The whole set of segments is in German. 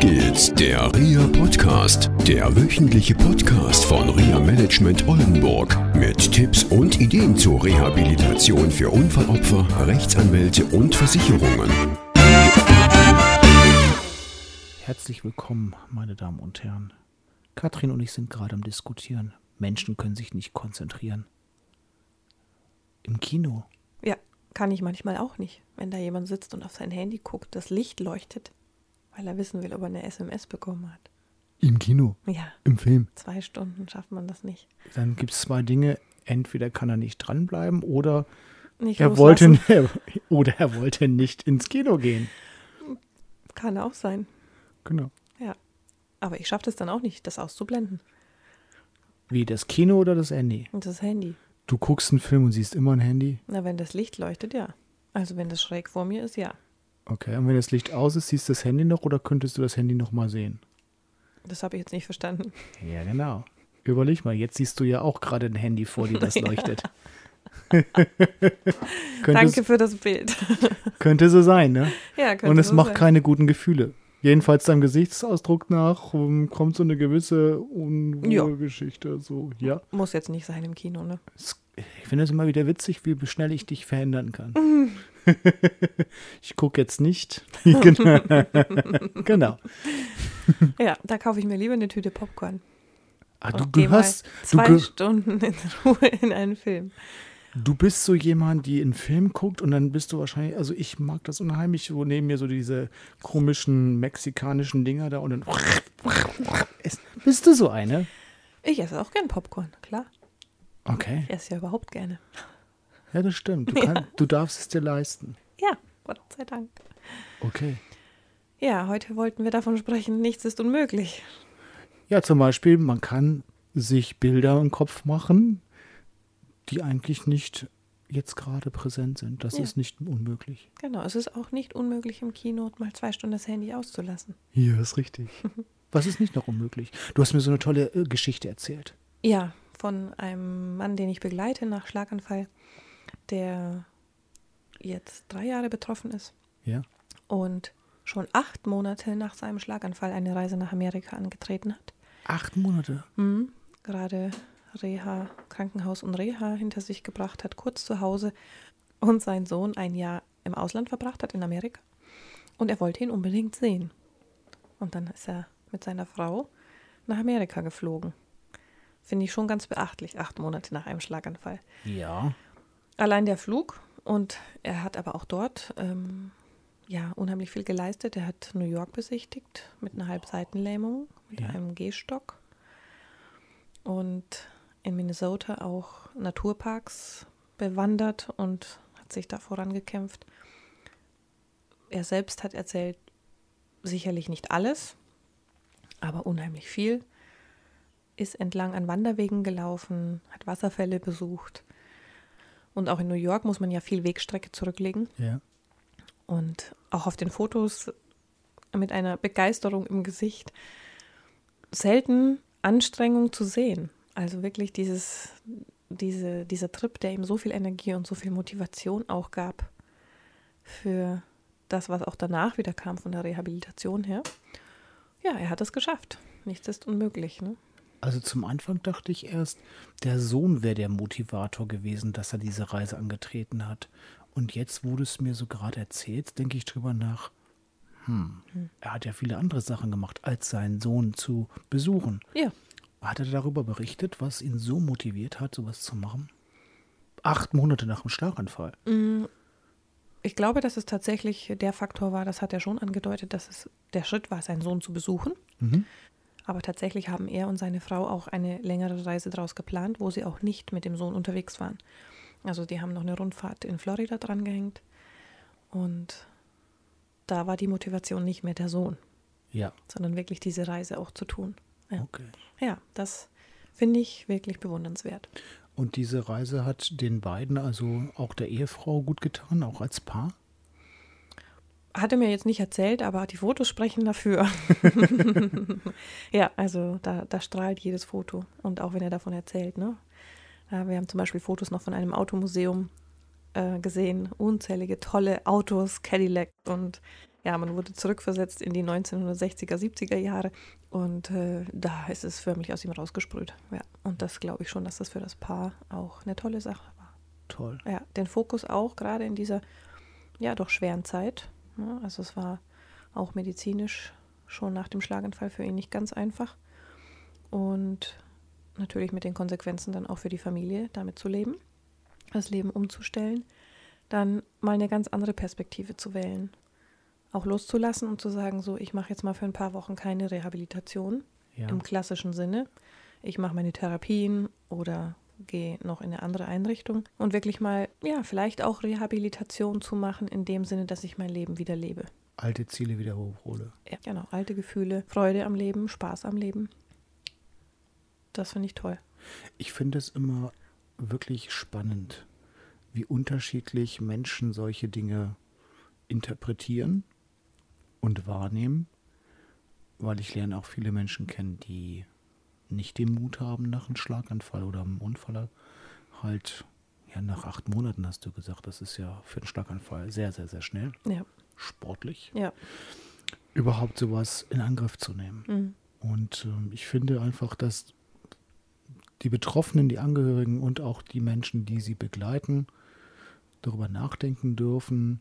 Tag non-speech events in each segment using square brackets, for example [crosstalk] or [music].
geht's, der RIA Podcast, der wöchentliche Podcast von RIA Management Oldenburg mit Tipps und Ideen zur Rehabilitation für Unfallopfer, Rechtsanwälte und Versicherungen. Herzlich willkommen, meine Damen und Herren. Katrin und ich sind gerade am Diskutieren. Menschen können sich nicht konzentrieren. Im Kino. Ja, kann ich manchmal auch nicht, wenn da jemand sitzt und auf sein Handy guckt, das Licht leuchtet, weil er wissen will, ob er eine SMS bekommen hat. Im Kino. Ja, Im Film. zwei Stunden schafft man das nicht. Dann gibt es zwei Dinge. Entweder kann er nicht dranbleiben oder Nicht er wollte, [laughs] oder er wollte nicht ins Kino gehen. Kann auch sein. Genau. Ja. Aber ich schaffe das dann auch nicht, das auszublenden. Wie das Kino oder das Handy? Das Handy. Du guckst einen Film und siehst immer ein Handy. Na, wenn das Licht leuchtet, ja. Also wenn das schräg vor mir ist, ja. Okay, und wenn das Licht aus ist, siehst du das Handy noch oder könntest du das Handy noch mal sehen? Das habe ich jetzt nicht verstanden. Ja, genau. Überleg mal, jetzt siehst du ja auch gerade ein Handy vor dir, das [laughs] leuchtet. [laughs] könnte, Danke für das Bild. [laughs] könnte so sein, ne? ja, könnte Und es so macht sein. keine guten Gefühle. Jedenfalls deinem Gesichtsausdruck nach um, kommt so eine gewisse Unruhegeschichte. So, ja. Muss jetzt nicht sein im Kino, ne? Ich finde es immer wieder witzig, wie schnell ich dich verändern kann. [laughs] ich gucke jetzt nicht. [laughs] genau. [laughs] genau. Ja, da kaufe ich mir lieber eine Tüte Popcorn. Ah, du gehörst, du, zwei ge Stunden in Ruhe in einen Film. du bist so jemand, die einen Film guckt und dann bist du wahrscheinlich, also ich mag das unheimlich, wo neben mir so diese komischen mexikanischen Dinger da und dann bist du so eine? Ich esse auch gern Popcorn, klar. Okay, Ich esse ja überhaupt gerne. Ja, das stimmt. Du, [laughs] kann, du darfst es dir leisten. Ja, Gott sei Dank. Okay. Ja, heute wollten wir davon sprechen, nichts ist unmöglich. Ja, zum Beispiel, man kann sich Bilder im Kopf machen, die eigentlich nicht jetzt gerade präsent sind. Das Ja. ist nicht unmöglich. Genau, es ist auch nicht unmöglich im Kino mal zwei Stunden das Handy auszulassen. Ja, ist richtig. [laughs] Was ist nicht noch unmöglich? Du hast mir so eine tolle äh, Geschichte erzählt. Ja, von einem Mann, den ich begleite nach Schlaganfall, der jetzt drei Jahre betroffen ist Ja. und schon acht Monate nach seinem Schlaganfall eine Reise nach Amerika angetreten hat. Acht Monate. Mhm. Gerade Reha, Krankenhaus und Reha hinter sich gebracht hat, kurz zu Hause und sein Sohn ein Jahr im Ausland verbracht hat, in Amerika. Und er wollte ihn unbedingt sehen. Und dann ist er mit seiner Frau nach Amerika geflogen. Finde ich schon ganz beachtlich, acht Monate nach einem Schlaganfall. Ja. Allein der Flug und er hat aber auch dort ähm, ja unheimlich viel geleistet. Er hat New York besichtigt mit einer Halbseitenlähmung, mit Ja. einem Gehstock und in Minnesota auch Naturparks bewandert und hat sich da vorangekämpft. Er selbst hat erzählt, sicherlich nicht alles, aber unheimlich viel. Ist entlang an Wanderwegen gelaufen, hat Wasserfälle besucht. Und auch in New York muss man ja viel Wegstrecke zurücklegen. Ja. Und auch auf den Fotos mit einer Begeisterung im Gesicht. Selten Anstrengung zu sehen. Also wirklich dieses, diese, dieser Trip, der ihm so viel Energie und so viel Motivation auch gab für das, was auch danach wieder kam von der Rehabilitation her. Ja, er hat es geschafft. Nichts ist unmöglich. Ne? Also zum Anfang dachte ich erst, der Sohn wäre der Motivator gewesen, dass er diese Reise angetreten hat. Und jetzt, wo du es mir so gerade erzählst, denke ich drüber nach. Hm, er hat ja viele andere Sachen gemacht, als seinen Sohn zu besuchen. Ja, Hat er darüber berichtet, was ihn so motiviert hat, sowas zu machen? Acht Monate nach dem Schlaganfall. Ich glaube, dass es tatsächlich der Faktor war, das hat er schon angedeutet, dass es der Schritt war, seinen Sohn zu besuchen. Mhm. Aber tatsächlich haben er und seine Frau auch eine längere Reise daraus geplant, wo sie auch nicht mit dem Sohn unterwegs waren. Also die haben noch eine Rundfahrt in Florida drangehängt. Und da war die Motivation nicht mehr der Sohn, Ja, sondern wirklich diese Reise auch zu tun. Ja, okay. ja das finde ich wirklich bewundernswert. Und diese Reise hat den beiden, also auch der Ehefrau, gut getan, auch als Paar? Hatte mir jetzt nicht erzählt, aber die Fotos sprechen dafür. [laughs] ja, also da, da strahlt jedes Foto. Und auch wenn er davon erzählt, ne? Wir haben zum Beispiel Fotos noch von einem Automuseum äh, gesehen. Unzählige tolle Autos, Cadillac und ja, man wurde zurückversetzt in die 1960er, 70er Jahre und äh, da ist es förmlich aus ihm rausgesprüht. Ja, und das glaube ich schon, dass das für das Paar auch eine tolle Sache war. Toll. Ja, den Fokus auch gerade in dieser ja doch schweren Zeit. Ja, also es war auch medizinisch schon nach dem Schlaganfall für ihn nicht ganz einfach und natürlich mit den Konsequenzen dann auch für die Familie, damit zu leben, das Leben umzustellen, dann mal eine ganz andere Perspektive zu wählen auch loszulassen und zu sagen, so, ich mache jetzt mal für ein paar Wochen keine Rehabilitation Ja. im klassischen Sinne. Ich mache meine Therapien oder gehe noch in eine andere Einrichtung und wirklich mal, ja, vielleicht auch Rehabilitation zu machen, in dem Sinne, dass ich mein Leben wieder lebe. Alte Ziele wieder hochhole. Ja, genau, alte Gefühle, Freude am Leben, Spaß am Leben. Das finde ich toll. Ich finde es immer wirklich spannend, wie unterschiedlich Menschen solche Dinge interpretieren und wahrnehmen, weil ich lerne auch viele Menschen kennen, die nicht den Mut haben nach einem Schlaganfall oder einem Unfall. Halt, ja, nach acht Monaten hast du gesagt, das ist ja für einen Schlaganfall sehr, sehr, sehr schnell, Ja, sportlich, ja. überhaupt sowas in Angriff zu nehmen. Mhm. Und ähm, ich finde einfach, dass die Betroffenen, die Angehörigen und auch die Menschen, die sie begleiten, darüber nachdenken dürfen,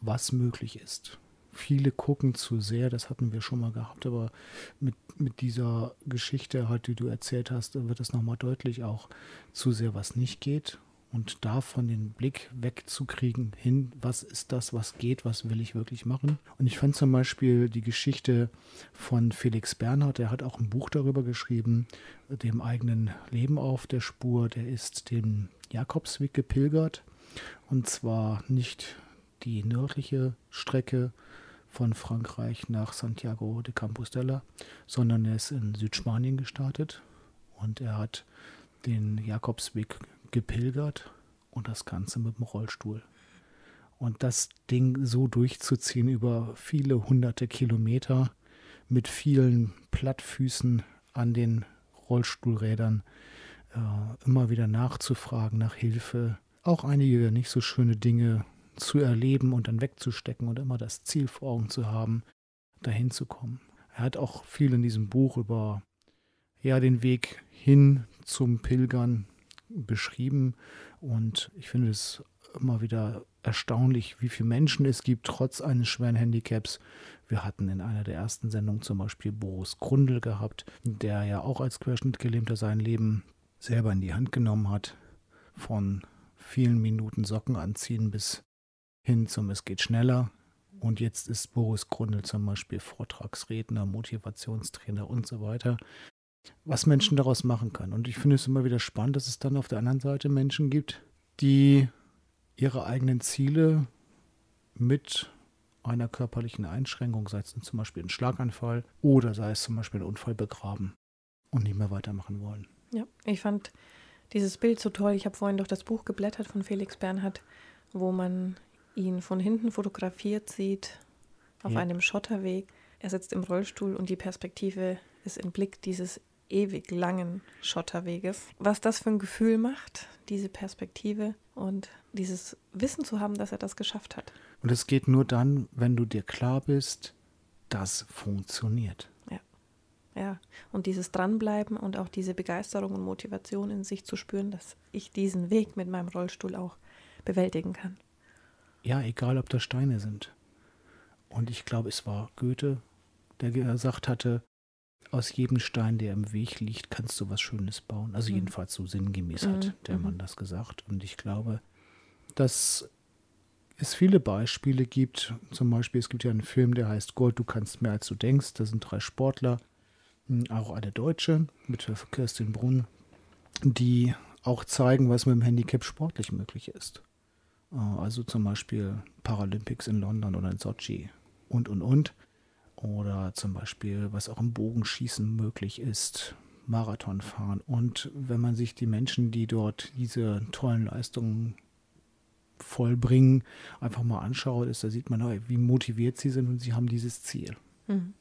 was möglich ist. Viele gucken zu sehr, das hatten wir schon mal gehabt, aber mit, mit dieser Geschichte, halt, die du erzählt hast, wird es nochmal deutlich auch zu sehr, was nicht geht. Und davon den Blick wegzukriegen hin, was ist das, was geht, was will ich wirklich machen. Und ich fand zum Beispiel die Geschichte von Felix Bernhard, der hat auch ein Buch darüber geschrieben, dem eigenen Leben auf der Spur. Der ist den Jakobsweg gepilgert. Und zwar nicht die nördliche Strecke von Frankreich nach Santiago de Compostela, sondern er ist in Südspanien gestartet und er hat den Jakobsweg gepilgert und das Ganze mit dem Rollstuhl. Und das Ding so durchzuziehen über viele hunderte Kilometer mit vielen Plattfüßen an den Rollstuhlrädern, äh, immer wieder nachzufragen nach Hilfe, auch einige nicht so schöne Dinge zu erleben und dann wegzustecken und immer das Ziel vor Augen zu haben, dahin zu kommen. Er hat auch viel in diesem Buch über ja, den Weg hin zum Pilgern beschrieben und ich finde es immer wieder erstaunlich, wie viele Menschen es gibt, trotz eines schweren Handicaps. Wir hatten in einer der ersten Sendungen zum Beispiel Boris Grundl gehabt, der ja auch als Querschnittgelähmter sein Leben selber in die Hand genommen hat. Von vielen Minuten Socken anziehen bis hin zum Es geht schneller. Und jetzt ist Boris Grundl zum Beispiel Vortragsredner, Motivationstrainer und so weiter. Was Menschen daraus machen können. Und ich finde es immer wieder spannend, dass es dann auf der anderen Seite Menschen gibt, die ihre eigenen Ziele mit einer körperlichen Einschränkung, sei es zum Beispiel ein Schlaganfall oder sei es zum Beispiel ein Unfall begraben und nicht mehr weitermachen wollen. Ja, ich fand dieses Bild so toll. Ich habe vorhin durch das Buch geblättert von Felix Bernhard, wo man ihn von hinten fotografiert sieht auf Ja. einem Schotterweg. Er sitzt im Rollstuhl und die Perspektive ist im Blick dieses ewig langen Schotterweges. Was das für ein Gefühl macht, diese Perspektive und dieses Wissen zu haben, dass er das geschafft hat. Und es geht nur dann, wenn du dir klar bist, das funktioniert. Ja, und dieses Dranbleiben und auch diese Begeisterung und Motivation in sich zu spüren, dass ich diesen Weg mit meinem Rollstuhl auch bewältigen kann. Ja, egal ob da Steine sind. Und ich glaube, es war Goethe, der gesagt hatte, aus jedem Stein, der im Weg liegt, kannst du was Schönes bauen. Also Mhm. jedenfalls so sinngemäß Mhm, hat der mhm. Mann das gesagt. Und ich glaube, dass es viele Beispiele gibt. Zum Beispiel, es gibt ja einen Film, der heißt Gold, du kannst mehr als du denkst. Da sind drei Sportler, mh, auch eine Deutsche mit Kirstin Brunn, die auch zeigen, was mit dem Handicap sportlich möglich ist. Äh, Also zum Beispiel Paralympics in London oder in Sochi und, und, und. Oder zum Beispiel, was auch im Bogenschießen möglich ist, Marathon fahren. Und wenn man sich die Menschen, die dort diese tollen Leistungen vollbringen, einfach mal anschaut, ist, da sieht man, wie motiviert sie sind und sie haben dieses Ziel. Mhm.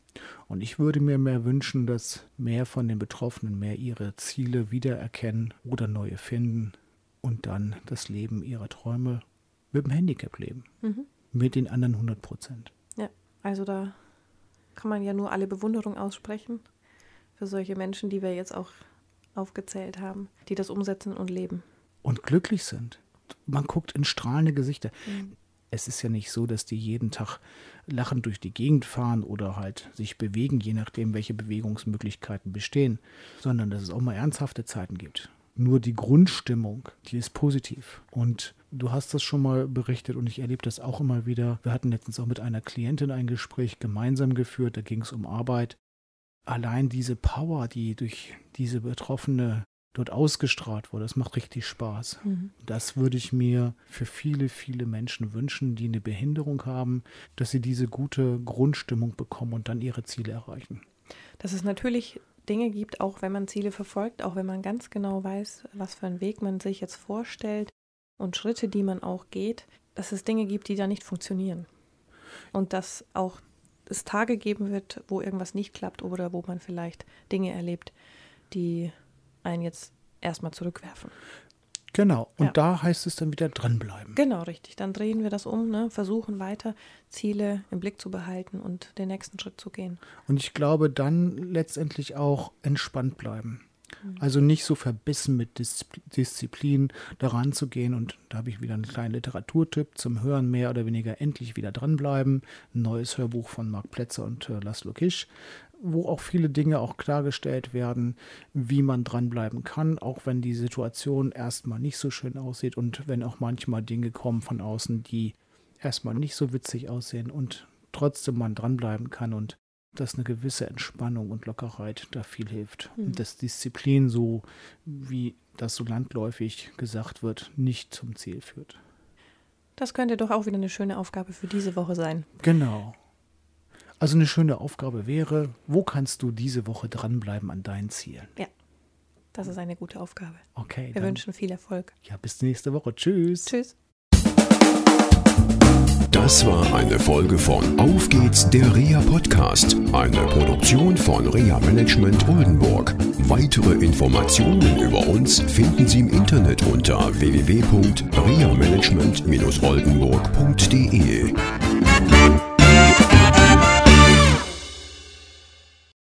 Und ich würde mir mehr wünschen, dass mehr von den Betroffenen mehr ihre Ziele wiedererkennen oder neue finden und dann das Leben ihrer Träume mit dem Handicap leben. Mhm. Mit den anderen 100 Prozent. Also da kann man ja nur alle Bewunderung aussprechen für solche Menschen, die wir jetzt auch aufgezählt haben, die das umsetzen und leben. Und glücklich sind. Man guckt in strahlende Gesichter. Mhm. Es ist ja nicht so, dass die jeden Tag lachend durch die Gegend fahren oder halt sich bewegen, je nachdem, welche Bewegungsmöglichkeiten bestehen, sondern dass es auch mal ernsthafte Zeiten gibt. Nur die Grundstimmung, die ist positiv. Und du hast das schon mal berichtet und ich erlebe das auch immer wieder. Wir hatten letztens auch mit einer Klientin ein Gespräch gemeinsam geführt, da ging es um Arbeit. Allein diese Power, die durch diese Betroffene dort ausgestrahlt wurde, das macht richtig Spaß. Mhm. Das würde ich mir für viele, viele Menschen wünschen, die eine Behinderung haben, dass sie diese gute Grundstimmung bekommen und dann ihre Ziele erreichen. Dass es natürlich Dinge gibt, auch wenn man Ziele verfolgt, auch wenn man ganz genau weiß, was für einen Weg man sich jetzt vorstellt und Schritte, die man auch geht, dass es Dinge gibt, die da nicht funktionieren. Und dass auch es Tage geben wird, wo irgendwas nicht klappt oder wo man vielleicht Dinge erlebt, die einen jetzt erstmal zurückwerfen. Genau, und ja. da heißt es dann wieder dranbleiben. Genau, richtig. Dann drehen wir das um, ne? versuchen weiter Ziele im Blick zu behalten und den nächsten Schritt zu gehen. Und ich glaube, dann letztendlich auch entspannt bleiben. Mhm. Also nicht so verbissen mit Disziplin daran zu gehen. Und da habe ich wieder einen kleinen Literaturtipp zum Hören, mehr oder weniger endlich wieder dranbleiben. Ein neues Hörbuch von Marc Plätzer und äh, Laszlo Kisch wo auch viele Dinge auch klargestellt werden, wie man dranbleiben kann, auch wenn die Situation erstmal nicht so schön aussieht und wenn auch manchmal Dinge kommen von außen, die erstmal nicht so witzig aussehen und trotzdem man dranbleiben kann und dass eine gewisse Entspannung und Lockerheit da viel hilft. Mhm. Und dass Disziplin, so wie das so landläufig gesagt wird, nicht zum Ziel führt. Das könnte doch auch wieder eine schöne Aufgabe für diese Woche sein. Genau. Also eine schöne Aufgabe wäre, wo kannst du diese Woche dranbleiben an deinen Zielen? Ja, das ist eine gute Aufgabe. Okay. Wir wünschen viel Erfolg. Ja, bis nächste Woche. Tschüss. Tschüss. Das war eine Folge von Auf geht's, der REA Podcast, eine Produktion von REA Management Oldenburg. Weitere Informationen über uns finden Sie im Internet unter www.reamanagement-oldenburg.de.